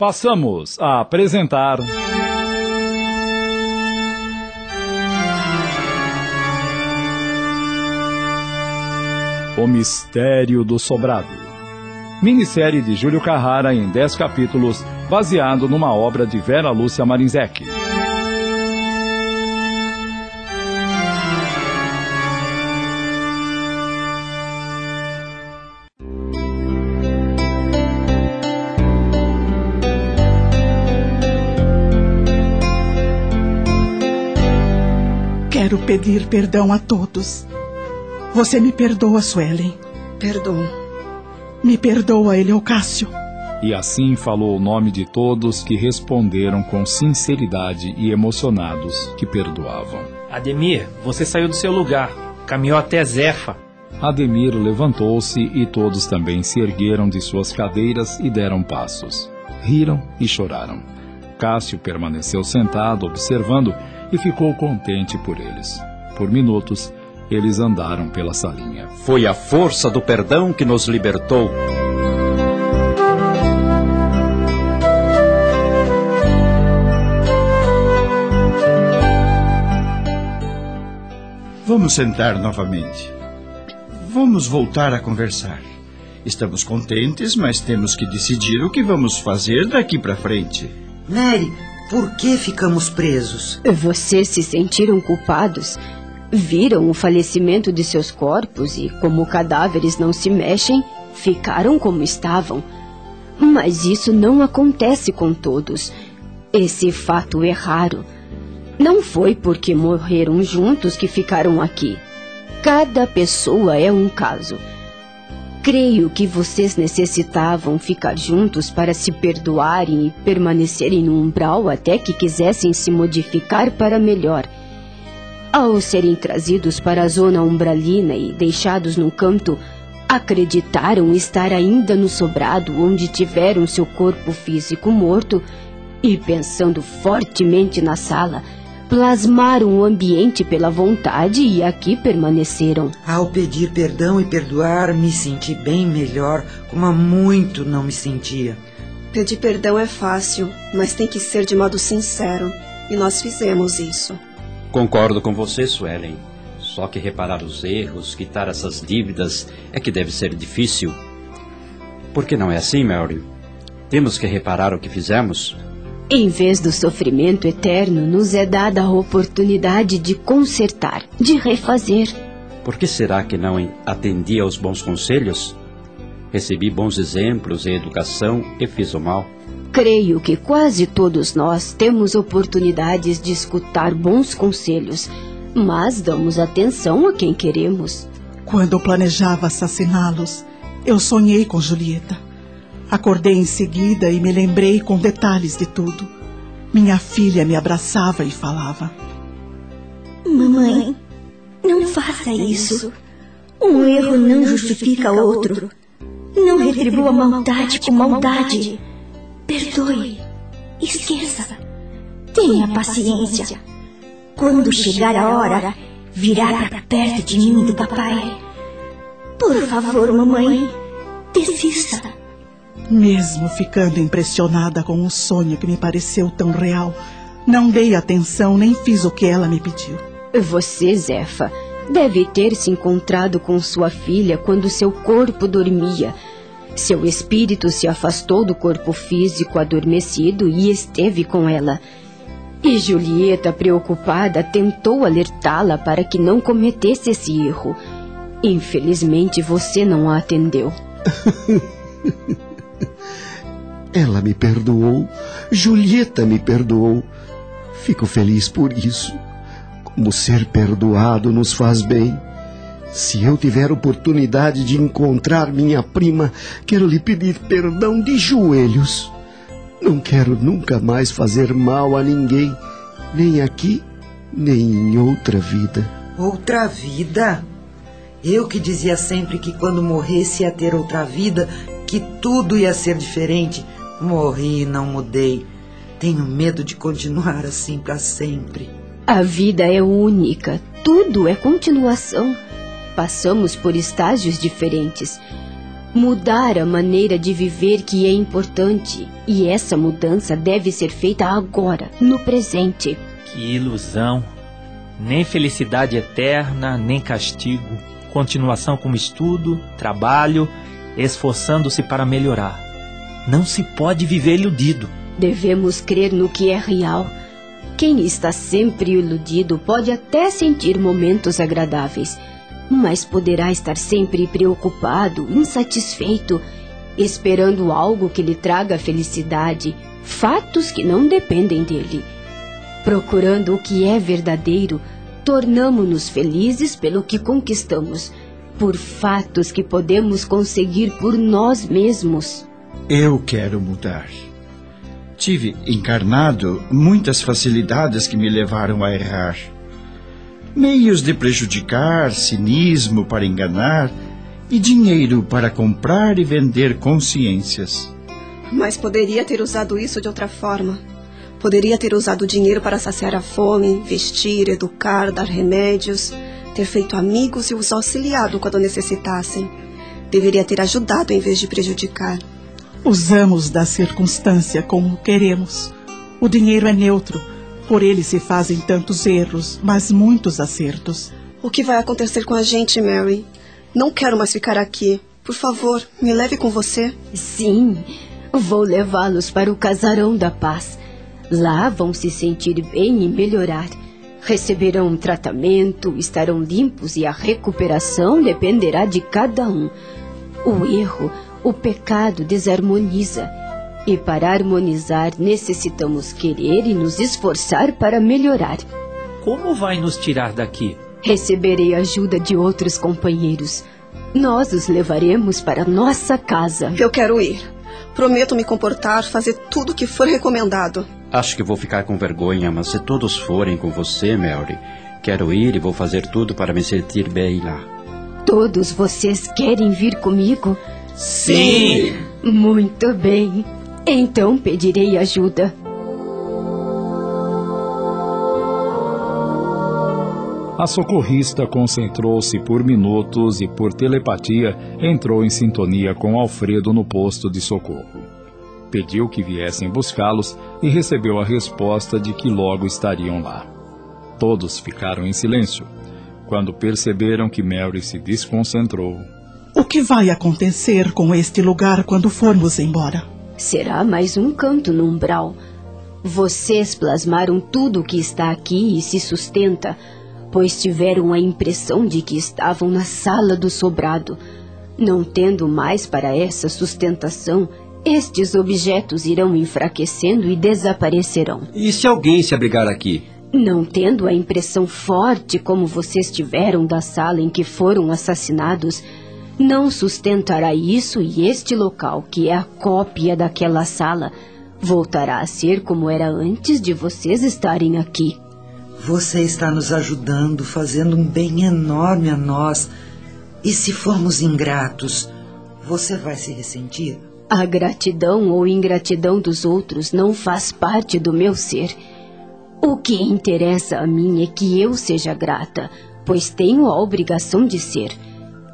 Passamos a apresentar. O Mistério do Sobrado. Minissérie de Júlio Carrara em 10 capítulos, baseado numa obra de Vera Lúcia Marinzec. Pedir perdão a todos. Você me perdoa, Suelen. Perdão. Me perdoa, Eleocácio. E assim falou o nome de todos que responderam com sinceridade e emocionados que perdoavam. Ademir, você saiu do seu lugar, caminhou até Zefa. Ademir levantou-se e todos também se ergueram de suas cadeiras e deram passos. Riram e choraram. Cássio permaneceu sentado observando e ficou contente por eles. Por minutos, eles andaram pela salinha. Foi a força do perdão que nos libertou. Vamos sentar novamente. Vamos voltar a conversar. Estamos contentes, mas temos que decidir o que vamos fazer daqui para frente. Mary, por que ficamos presos? Vocês se sentiram culpados? Viram o falecimento de seus corpos e, como cadáveres não se mexem, ficaram como estavam. Mas isso não acontece com todos. Esse fato é raro. Não foi porque morreram juntos que ficaram aqui. Cada pessoa é um caso. Creio que vocês necessitavam ficar juntos para se perdoarem e permanecerem no umbral até que quisessem se modificar para melhor. Ao serem trazidos para a zona umbralina e deixados no canto, acreditaram estar ainda no sobrado onde tiveram seu corpo físico morto e, pensando fortemente na sala, plasmaram o ambiente pela vontade e aqui permaneceram. Ao pedir perdão e perdoar, me senti bem melhor, como há muito não me sentia. Pedir perdão é fácil, mas tem que ser de modo sincero, e nós fizemos isso. Concordo com você, Suelen. Só que reparar os erros, quitar essas dívidas, é que deve ser difícil. Por que não é assim, Mary? Temos que reparar o que fizemos? Em vez do sofrimento eterno, nos é dada a oportunidade de consertar, de refazer. Por que será que não atendi aos bons conselhos? Recebi bons exemplos e educação e fiz o mal. Creio que quase todos nós temos oportunidades de escutar bons conselhos, mas damos atenção a quem queremos. Quando planejava assassiná-los, eu sonhei com Julieta. Acordei em seguida e me lembrei com detalhes de tudo. Minha filha me abraçava e falava: Mamãe, não faça isso. Um erro não justifica outro. Não retribua maldade com maldade. Perdoe. Esqueça. Tenha paciência. Quando chegar a hora, virá para perto de mim e do papai. Por favor, mamãe, desista. Mesmo ficando impressionada com o sonho que me pareceu tão real, não dei atenção nem fiz o que ela me pediu. Você, Zefa, deve ter se encontrado com sua filha quando seu corpo dormia. Seu espírito se afastou do corpo físico adormecido e esteve com ela. E Julieta, preocupada, tentou alertá-la para que não cometesse esse erro. Infelizmente, você não a atendeu. Ela me perdoou. Julieta me perdoou. Fico feliz por isso. Como ser perdoado nos faz bem. Se eu tiver oportunidade de encontrar minha prima, quero lhe pedir perdão de joelhos. Não quero nunca mais fazer mal a ninguém, nem aqui, nem em outra vida. Outra vida? Eu que dizia sempre que quando morresse ia ter outra vida, que tudo ia ser diferente. Morri e não mudei. Tenho medo de continuar assim para sempre. A vida é única, tudo é continuação. Passamos por estágios diferentes. Mudar a maneira de viver que é importante. E essa mudança deve ser feita agora, no presente. Que ilusão! Nem felicidade eterna, nem castigo. Continuação como estudo, trabalho, esforçando-se para melhorar. Não se pode viver iludido. Devemos crer no que é real. Quem está sempre iludido pode até sentir momentos agradáveis, mas poderá estar sempre preocupado, insatisfeito, esperando algo que lhe traga felicidade, fatos que não dependem dele. Procurando o que é verdadeiro, tornamo-nos felizes pelo que conquistamos, por fatos que podemos conseguir por nós mesmos. Eu quero mudar. Tive encarnado muitas facilidades que me levaram a errar. Meios de prejudicar, cinismo para enganar e dinheiro para comprar e vender consciências. Mas poderia ter usado isso de outra forma. Poderia ter usado o dinheiro para saciar a fome, vestir, educar, dar remédios, ter feito amigos e os auxiliado quando necessitassem. Deveria ter ajudado em vez de prejudicar. Usamos da circunstância como queremos. O dinheiro é neutro, por ele se fazem tantos erros, mas muitos acertos. O que vai acontecer com a gente, Mary? Não quero mais ficar aqui. Por favor, me leve com você. Sim, vou levá-los para o casarão da paz. Lá vão se sentir bem e melhorar. Receberão um tratamento, estarão limpos e a recuperação dependerá de cada um. O erro o pecado desarmoniza. E para harmonizar, necessitamos querer e nos esforçar para melhorar. Como vai nos tirar daqui? Receberei ajuda de outros companheiros. Nós os levaremos para nossa casa. Eu quero ir. Prometo me comportar, fazer tudo o que for recomendado. Acho que vou ficar com vergonha, mas se todos forem com você, Mary, quero ir e vou fazer tudo para me sentir bem lá. Todos vocês querem vir comigo? Sim! Muito bem. Então pedirei ajuda. A socorrista concentrou-se por minutos e, por telepatia, entrou em sintonia com Alfredo no posto de socorro. Pediu que viessem buscá-los e recebeu a resposta de que logo estariam lá. Todos ficaram em silêncio. Quando perceberam que Mary se desconcentrou, o que vai acontecer com este lugar quando formos embora? Será mais um canto no umbral. Vocês plasmaram tudo o que está aqui e se sustenta, pois tiveram a impressão de que estavam na sala do sobrado. Não tendo mais para essa sustentação, estes objetos irão enfraquecendo e desaparecerão. E se alguém se abrigar aqui? Não tendo a impressão forte como vocês tiveram da sala em que foram assassinados, não sustentará isso e este local, que é a cópia daquela sala, voltará a ser como era antes de vocês estarem aqui. Você está nos ajudando, fazendo um bem enorme a nós. E se formos ingratos, você vai se ressentir? A gratidão ou ingratidão dos outros não faz parte do meu ser. O que interessa a mim é que eu seja grata, pois tenho a obrigação de ser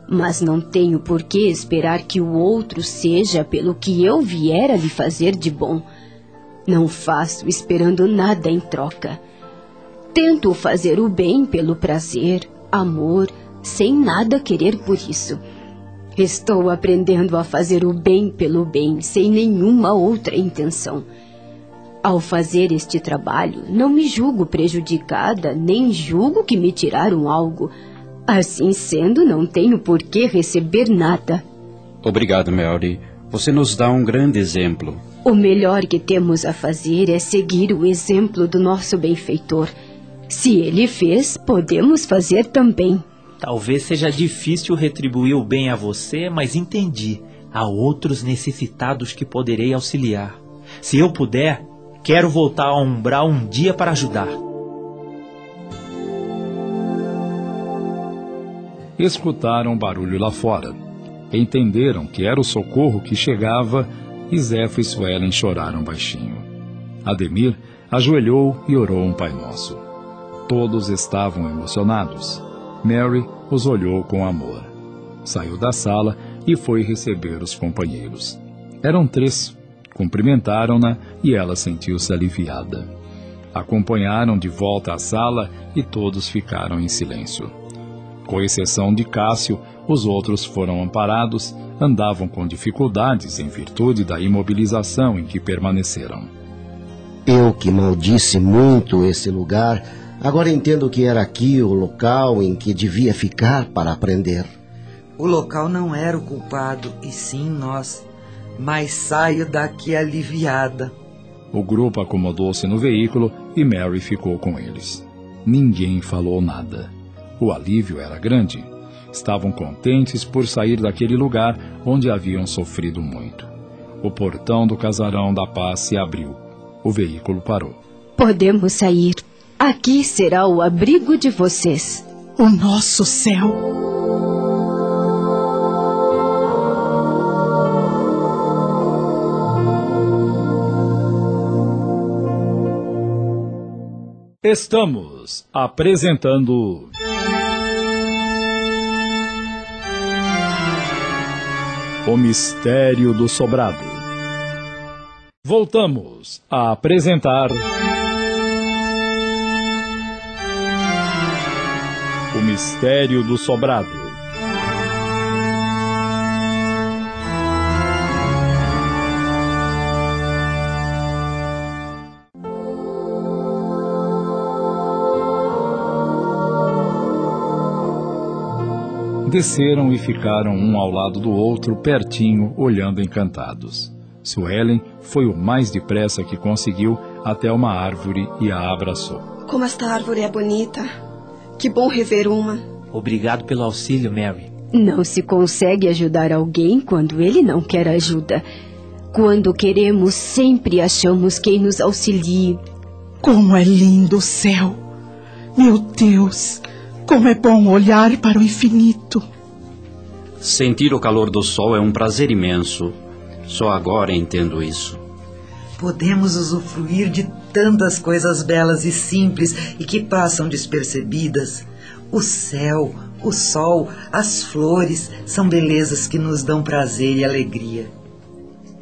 mas não tenho por que esperar que o outro seja pelo que eu vier a lhe fazer de bom. Não faço esperando nada em troca. Tento fazer o bem pelo prazer, amor, sem nada querer por isso. Estou aprendendo a fazer o bem pelo bem, sem nenhuma outra intenção. Ao fazer este trabalho, não me julgo prejudicada, nem julgo que me tiraram algo Assim sendo, não tenho por que receber nada. Obrigado, Mary. Você nos dá um grande exemplo. O melhor que temos a fazer é seguir o exemplo do nosso benfeitor. Se ele fez, podemos fazer também. Talvez seja difícil retribuir o bem a você, mas entendi. Há outros necessitados que poderei auxiliar. Se eu puder, quero voltar ao umbral um dia para ajudar. Escutaram barulho lá fora. Entenderam que era o socorro que chegava e Zéfiro e Suelen choraram baixinho. Ademir ajoelhou e orou um Pai Nosso. Todos estavam emocionados. Mary os olhou com amor. Saiu da sala, e foi receber os companheiros. Eram três. Cumprimentaram-na e ela sentiu-se aliviada. Acompanharam de volta à sala e todos ficaram em silêncio. Com exceção de Cássio, os outros foram amparados, andavam com dificuldades em virtude da imobilização em que permaneceram. Eu que maldisse muito esse lugar, agora entendo que era aqui o local em que devia ficar para aprender. O local não era o culpado, e sim nós. Mas saio daqui aliviada. O grupo acomodou-se no veículo e Mary ficou com eles. Ninguém falou nada. O alívio era grande. Estavam contentes por sair daquele lugar onde haviam sofrido muito. O portão do casarão da paz se abriu. O veículo parou. Podemos sair. Aqui será o abrigo de vocês. O nosso céu. Estamos apresentando. O Mistério do Sobrado. Voltamos a apresentar. O Mistério do Sobrado. Desceram e ficaram um ao lado do outro, pertinho, olhando encantados. Suelen foi o mais depressa que conseguiu até uma árvore e a abraçou. Como esta árvore é bonita. Que bom rever uma. Obrigado pelo auxílio, Mary. Não se consegue ajudar alguém quando ele não quer ajuda. Quando queremos, sempre achamos quem nos auxilie. Como é lindo o céu! Meu Deus! Como é bom olhar para o infinito. Sentir o calor do sol é um prazer imenso. Só agora entendo isso. Podemos usufruir de tantas coisas belas e simples e que passam despercebidas. O céu, o sol, as flores são belezas que nos dão prazer e alegria.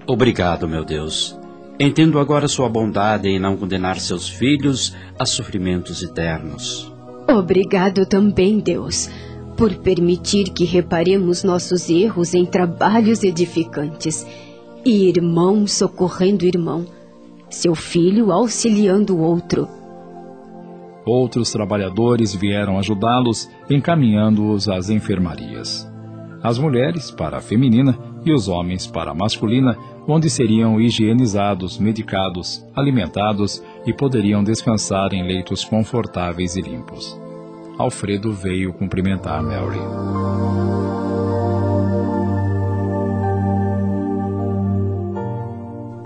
Obrigado, meu Deus. Entendo agora sua bondade em não condenar seus filhos a sofrimentos eternos. Obrigado também, Deus, por permitir que reparemos nossos erros em trabalhos edificantes. E irmão socorrendo irmão, seu filho auxiliando outro. Outros trabalhadores vieram ajudá-los, encaminhando-os às enfermarias. As mulheres para a feminina e os homens para a masculina, onde seriam higienizados, medicados, alimentados e poderiam descansar em leitos confortáveis e limpos. Alfredo veio cumprimentar Mary.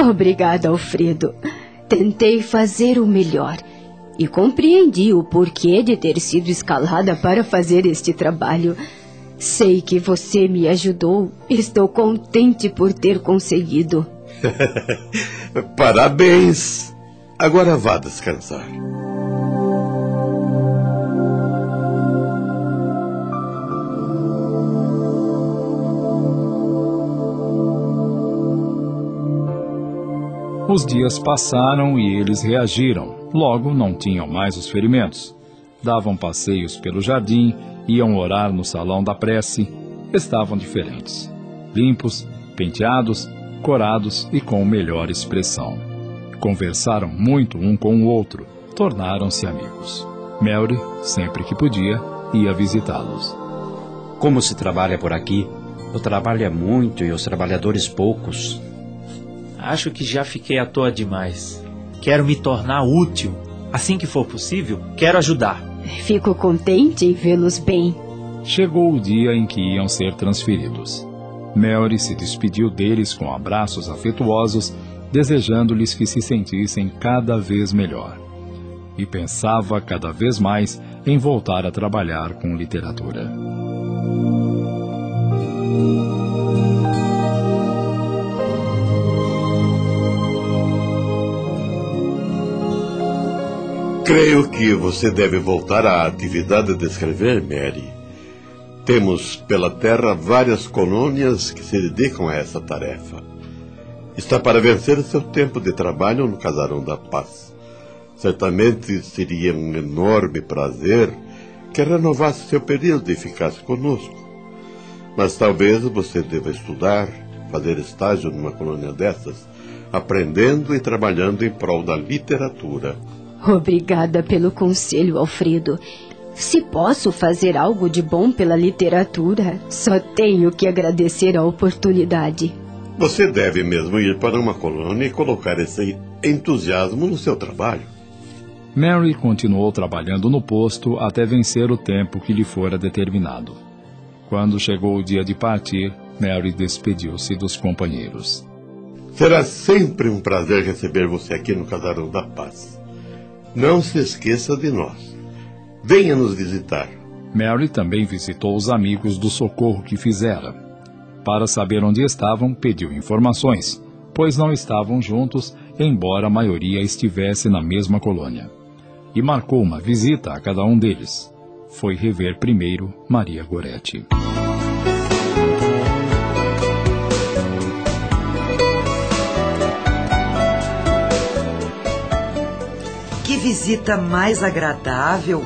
Obrigada, Alfredo. Tentei fazer o melhor e compreendi o porquê de ter sido escalada para fazer este trabalho. Sei que você me ajudou. Estou contente por ter conseguido. Parabéns! Agora vá descansar. Os dias passaram e eles reagiram. Logo, não tinham mais os ferimentos. Davam passeios pelo jardim, iam orar no salão da prece. Estavam diferentes. Limpos, penteados, corados e com melhor expressão. Conversaram muito um com o outro, tornaram-se amigos. Mary, sempre que podia, ia visitá-los. Como se trabalha por aqui? O trabalho é muito e os trabalhadores poucos. Acho que já fiquei à toa demais. Quero me tornar útil. Assim que for possível, quero ajudar. Fico contente em vê-los bem. Chegou o dia em que iam ser transferidos. Mary se despediu deles com abraços afetuosos, desejando-lhes que se sentissem cada vez melhor. E pensava cada vez mais em voltar a trabalhar com literatura. Creio que você deve voltar à atividade de escrever, Mary. Temos pela terra várias colônias que se dedicam a essa tarefa. Está para vencer seu tempo de trabalho no Casarão da Paz. Certamente seria um enorme prazer que renovasse seu período e ficasse conosco. Mas talvez você deva estudar, fazer estágio numa colônia dessas, aprendendo e trabalhando em prol da literatura. Obrigada pelo conselho, Alfredo. Se posso fazer algo de bom pela literatura, só tenho que agradecer a oportunidade. Você deve mesmo ir para uma colônia e colocar esse entusiasmo no seu trabalho. Mary continuou trabalhando no posto até vencer o tempo que lhe fora determinado. Quando chegou o dia de partir, Mary despediu-se dos companheiros. Será sempre um prazer receber você aqui no Casarão da Paz. Não se esqueça de nós. Venha nos visitar. Mary também visitou os amigos do socorro que fizera. Para saber onde estavam, pediu informações, pois não estavam juntos, embora a maioria estivesse na mesma colônia. E marcou uma visita a cada um deles. Foi rever primeiro Maria Goretti. Visita mais agradável!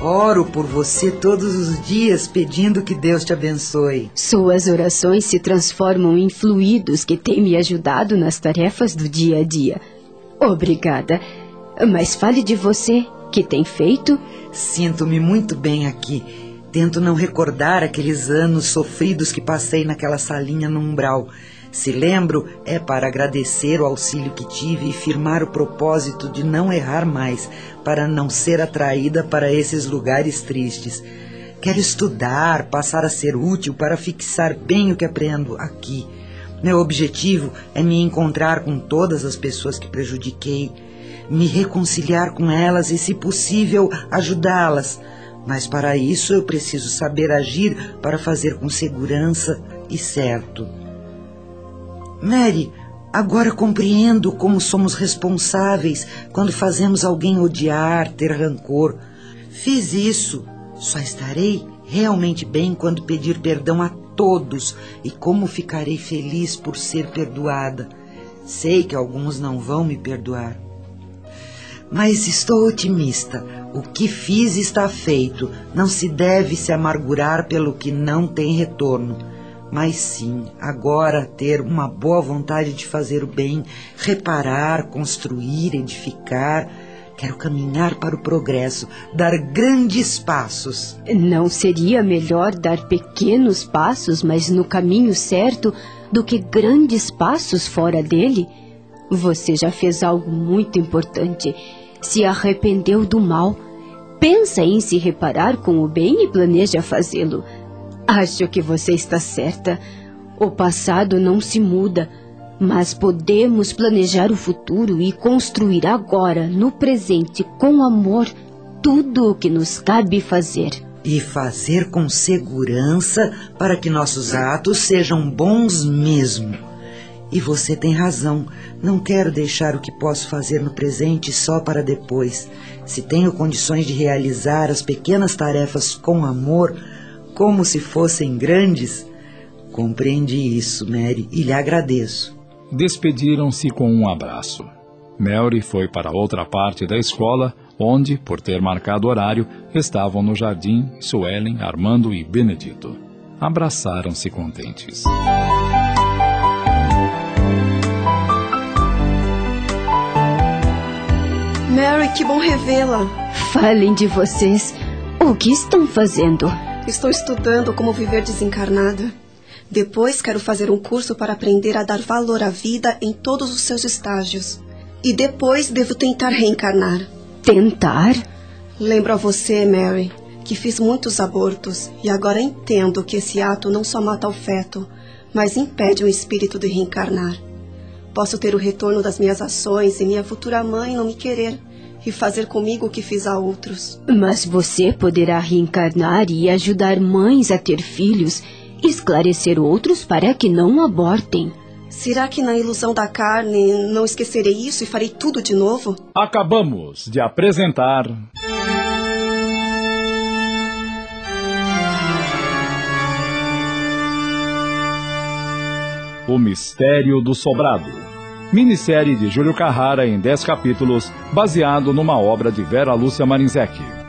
Oro por você todos os dias pedindo que Deus te abençoe. Suas orações se transformam em fluidos que têm me ajudado nas tarefas do dia a dia. Obrigada. Mas fale de você. Que tem feito? Sinto-me muito bem aqui. Tento não recordar aqueles anos sofridos que passei naquela salinha no umbral. Se lembro, é para agradecer o auxílio que tive e firmar o propósito de não errar mais, para não ser atraída para esses lugares tristes. Quero estudar, passar a ser útil para fixar bem o que aprendo aqui. Meu objetivo é me encontrar com todas as pessoas que prejudiquei, me reconciliar com elas e, se possível, ajudá-las. Mas para isso eu preciso saber agir para fazer com segurança e certo. Mary, agora compreendo como somos responsáveis quando fazemos alguém odiar, ter rancor. Fiz isso. Só estarei realmente bem quando pedir perdão a todos e como ficarei feliz por ser perdoada. Sei que alguns não vão me perdoar. Mas estou otimista. O que fiz está feito. Não se deve se amargurar pelo que não tem retorno mas sim agora ter uma boa vontade de fazer o bem, reparar, construir, edificar. Quero caminhar para o progresso, dar grandes passos. Não seria melhor dar pequenos passos, mas no caminho certo, do que grandes passos fora dele? Você já fez algo muito importante. Se arrependeu do mal. Pensa em se reparar com o bem e planeja fazê-lo. Acho que você está certa. O passado não se muda, mas podemos planejar o futuro e construir agora, no presente, com amor, tudo o que nos cabe fazer. E fazer com segurança para que nossos atos sejam bons mesmo. E você tem razão. Não quero deixar o que posso fazer no presente só para depois. Se tenho condições de realizar as pequenas tarefas com amor, como se fossem grandes. Compreende isso, Mary, e lhe agradeço. Despediram-se com um abraço. Mary foi para outra parte da escola, onde, por ter marcado horário, estavam no jardim Suelen, Armando e Benedito. Abraçaram-se contentes. Mary, que bom revê-la. Falem de vocês. O que estão fazendo? Estou estudando como viver desencarnada. Depois quero fazer um curso para aprender a dar valor à vida em todos os seus estágios. E depois devo tentar reencarnar. Tentar? Lembro a você, Mary, que fiz muitos abortos e agora entendo que esse ato não só mata o feto, mas impede o espírito de reencarnar. Posso ter o retorno das minhas ações e minha futura mãe não me querer e fazer comigo o que fiz a outros. Mas você poderá reencarnar e ajudar mães a ter filhos, esclarecer outros para que não abortem. Será que na ilusão da carne não esquecerei isso e farei tudo de novo? Acabamos de apresentar. O Mistério do Sobrado. Minissérie de Júlio Carrara em 10 capítulos, baseado numa obra de Vera Lúcia Marinzec.